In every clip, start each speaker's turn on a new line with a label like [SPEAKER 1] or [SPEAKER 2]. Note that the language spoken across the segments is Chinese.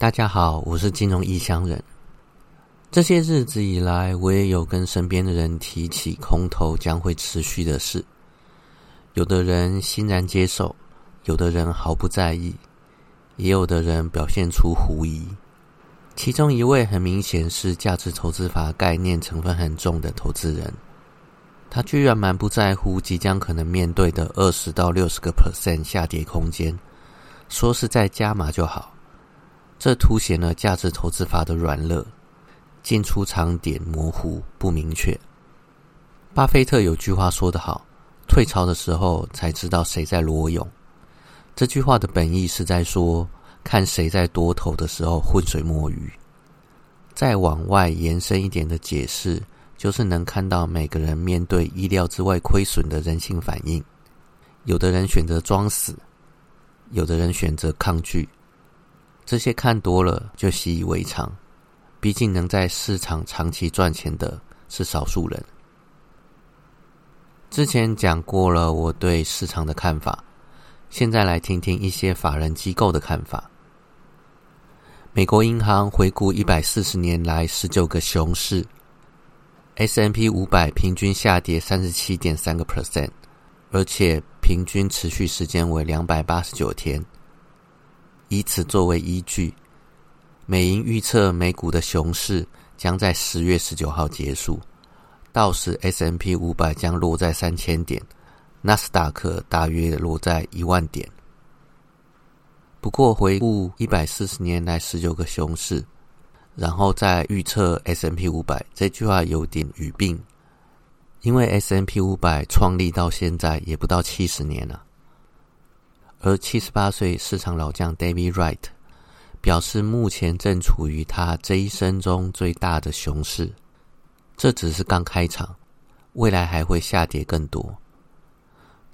[SPEAKER 1] 大家好，我是金融异乡人。这些日子以来，我也有跟身边的人提起空头将会持续的事。有的人欣然接受，有的人毫不在意，也有的人表现出狐疑。其中一位很明显是价值投资法概念成分很重的投资人，他居然蛮不在乎即将可能面对的二十到六十个 percent 下跌空间，说是在加码就好。这凸显了价值投资法的软弱，进出场点模糊不明确。巴菲特有句话说得好：“退潮的时候才知道谁在裸泳。”这句话的本意是在说，看谁在多头的时候浑水摸鱼。再往外延伸一点的解释，就是能看到每个人面对意料之外亏损的人性反应。有的人选择装死，有的人选择抗拒。这些看多了就习以为常，毕竟能在市场长期赚钱的是少数人。之前讲过了我对市场的看法，现在来听听一些法人机构的看法。美国银行回顾一百四十年来十九个熊市，S M P 五百平均下跌三十七点三个 percent，而且平均持续时间为两百八十九天。以此作为依据，美银预测美股的熊市将在十月十九号结束，到时 S M P 五百将落在三千点，纳斯达克大约落在一万点。不过回顾一百四十年来十九个熊市，然后再预测 S M P 五百，这句话有点语病，因为 S M P 五百创立到现在也不到七十年了。而七十八岁市场老将 David Wright 表示，目前正处于他这一生中最大的熊市，这只是刚开场，未来还会下跌更多。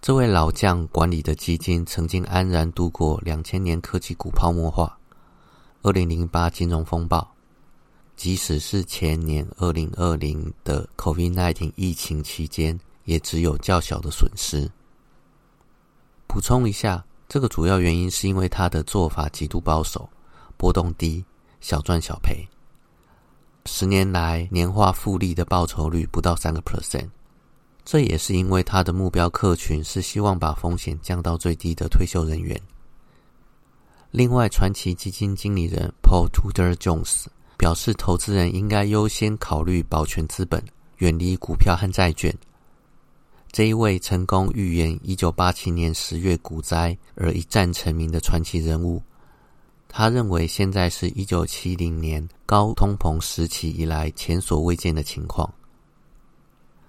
[SPEAKER 1] 这位老将管理的基金曾经安然度过两千年科技股泡沫化、二零零八金融风暴，即使是前年二零二零的 COVID-19 疫情期间，也只有较小的损失。补充一下。这个主要原因是因为他的做法极度保守，波动低，小赚小赔。十年来年化复利的报酬率不到三个 percent，这也是因为他的目标客群是希望把风险降到最低的退休人员。另外，传奇基金经理人 Paul Tudor Jones 表示，投资人应该优先考虑保全资本，远离股票和债券。这一位成功预言一九八七年十月股灾而一战成名的传奇人物，他认为现在是一九七零年高通膨时期以来前所未见的情况。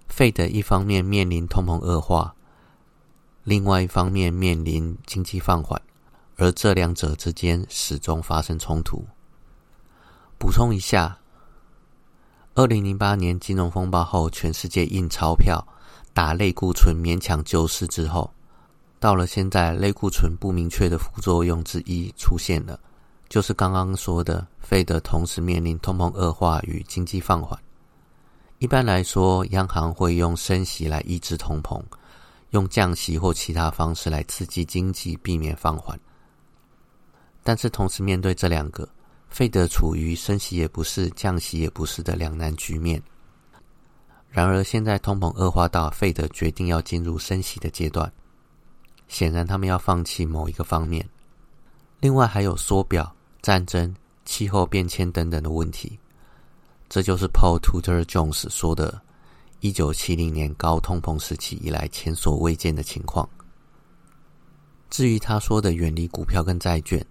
[SPEAKER 1] 费德一方面面临通膨恶化，另外一方面面临经济放缓，而这两者之间始终发生冲突。补充一下，二零零八年金融风暴后，全世界印钞票。打类固醇勉强救市之后，到了现在，类固醇不明确的副作用之一出现了，就是刚刚说的，费德同时面临通膨恶化与经济放缓。一般来说，央行会用升息来抑制通膨，用降息或其他方式来刺激经济，避免放缓。但是同时面对这两个，费德处于升息也不是、降息也不是的两难局面。然而，现在通膨恶化到费德决定要进入升息的阶段，显然他们要放弃某一个方面。另外，还有缩表、战争、气候变迁等等的问题。这就是 Paul Tudor Jones 说的“一九七零年高通膨时期以来前所未见的情况”。至于他说的远离股票跟债券，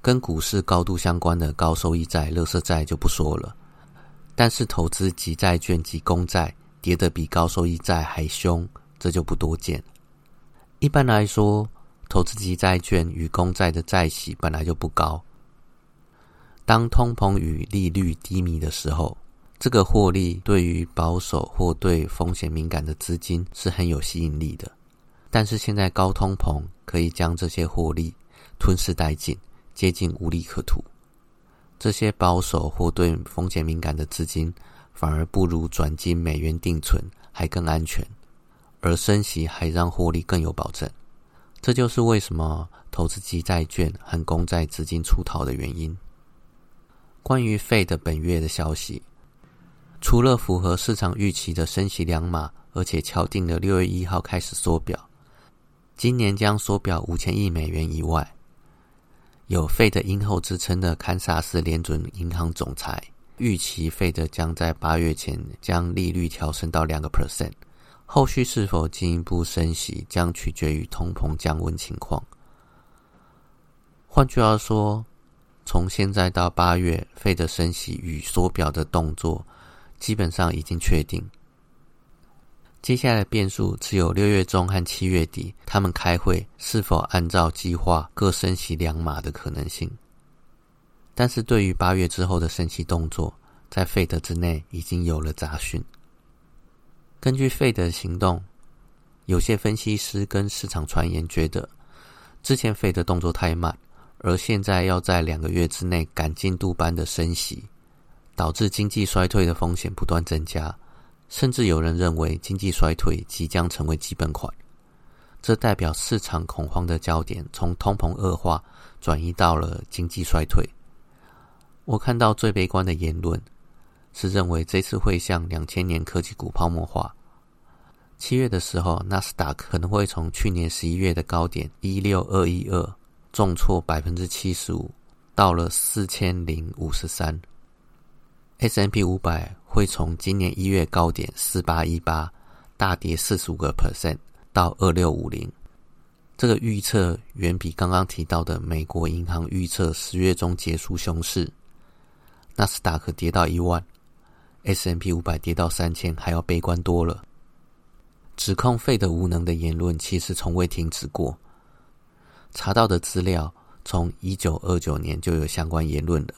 [SPEAKER 1] 跟股市高度相关的高收益债、乐色债就不说了。但是投资及债券及公债跌得比高收益债还凶，这就不多见。一般来说，投资级债券与公债的债息本来就不高。当通膨与利率低迷的时候，这个获利对于保守或对风险敏感的资金是很有吸引力的。但是现在高通膨可以将这些获利吞噬殆尽，接近无利可图。这些保守或对风险敏感的资金，反而不如转进美元定存还更安全，而升息还让获利更有保证。这就是为什么投资级债券和公债资金出逃的原因。关于费的本月的消息，除了符合市场预期的升息两码，而且敲定了六月一号开始缩表，今年将缩表五千亿美元以外，有费的鹰后之称的堪萨斯联准银行总裁预期费的将在八月前将利率调升到两个 percent。后续是否进一步升息，将取决于通膨降温情况。换句话说，从现在到八月，费的升息与缩表的动作基本上已经确定。接下来的变数只有六月中和七月底，他们开会是否按照计划各升息两码的可能性。但是对于八月之后的升息动作，在费德之内已经有了杂讯。根据费德的行动，有些分析师跟市场传言觉得，之前费德动作太慢，而现在要在两个月之内赶进度般的升息，导致经济衰退的风险不断增加，甚至有人认为经济衰退即将成为基本款。这代表市场恐慌的焦点从通膨恶化转移到了经济衰退。我看到最悲观的言论。是认为这次会像两千年科技股泡沫化。七月的时候，纳斯达克可能会从去年十一月的高点一六二一二重挫百分之七十五，到了四千零五十三。S M P 五百会从今年一月高点四八一八大跌四十五个 percent 到二六五零。这个预测远比刚刚提到的美国银行预测十月中结束熊市，纳斯达克跌到一万。S M P 五百跌到三千，还要悲观多了。指控费的无能的言论其实从未停止过。查到的资料，从一九二九年就有相关言论了，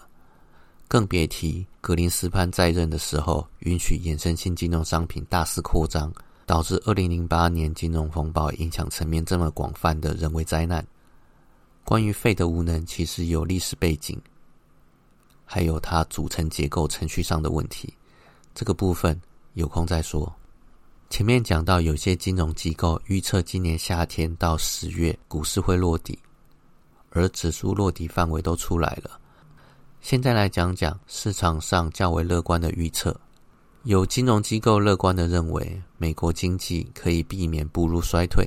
[SPEAKER 1] 更别提格林斯潘在任的时候，允许衍生性金融商品大肆扩张，导致二零零八年金融风暴影响层面这么广泛的人为灾难。关于费的无能，其实有历史背景，还有它组成结构程序上的问题。这个部分有空再说。前面讲到，有些金融机构预测今年夏天到十月股市会落底，而指数落底范围都出来了。现在来讲讲市场上较为乐观的预测。有金融机构乐观的认为，美国经济可以避免步入衰退。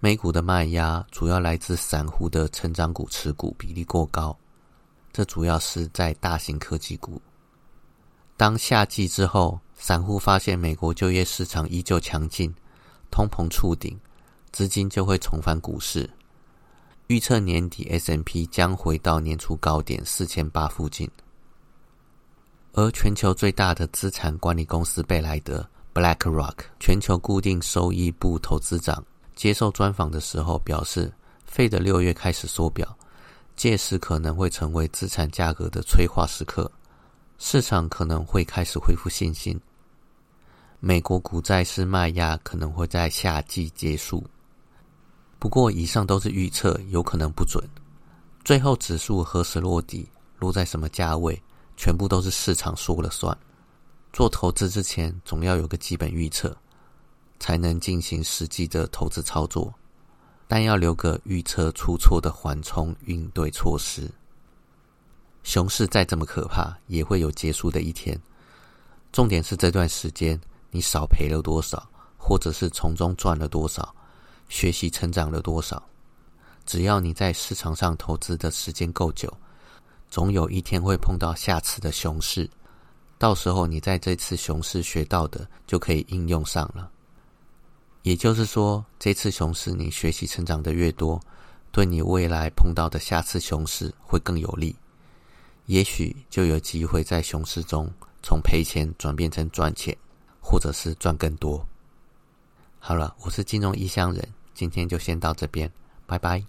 [SPEAKER 1] 美股的卖压主要来自散户的成长股持股比例过高，这主要是在大型科技股。当夏季之后，散户发现美国就业市场依旧强劲，通膨触顶，资金就会重返股市。预测年底 S M P 将回到年初高点四千八附近。而全球最大的资产管理公司贝莱德 （BlackRock） 全球固定收益部投资长接受专访的时候表示，费的六月开始缩表，届时可能会成为资产价格的催化时刻。市场可能会开始恢复信心。美国股债市卖压可能会在夏季结束。不过，以上都是预测，有可能不准。最后指数何时落底，落在什么价位，全部都是市场说了算。做投资之前，总要有个基本预测，才能进行实际的投资操作。但要留个预测出错的缓冲应对措施。熊市再这么可怕，也会有结束的一天。重点是这段时间你少赔了多少，或者是从中赚了多少，学习成长了多少。只要你在市场上投资的时间够久，总有一天会碰到下次的熊市。到时候你在这次熊市学到的就可以应用上了。也就是说，这次熊市你学习成长的越多，对你未来碰到的下次熊市会更有利。也许就有机会在熊市中从赔钱转变成赚钱，或者是赚更多。好了，我是金融异乡人，今天就先到这边，拜拜。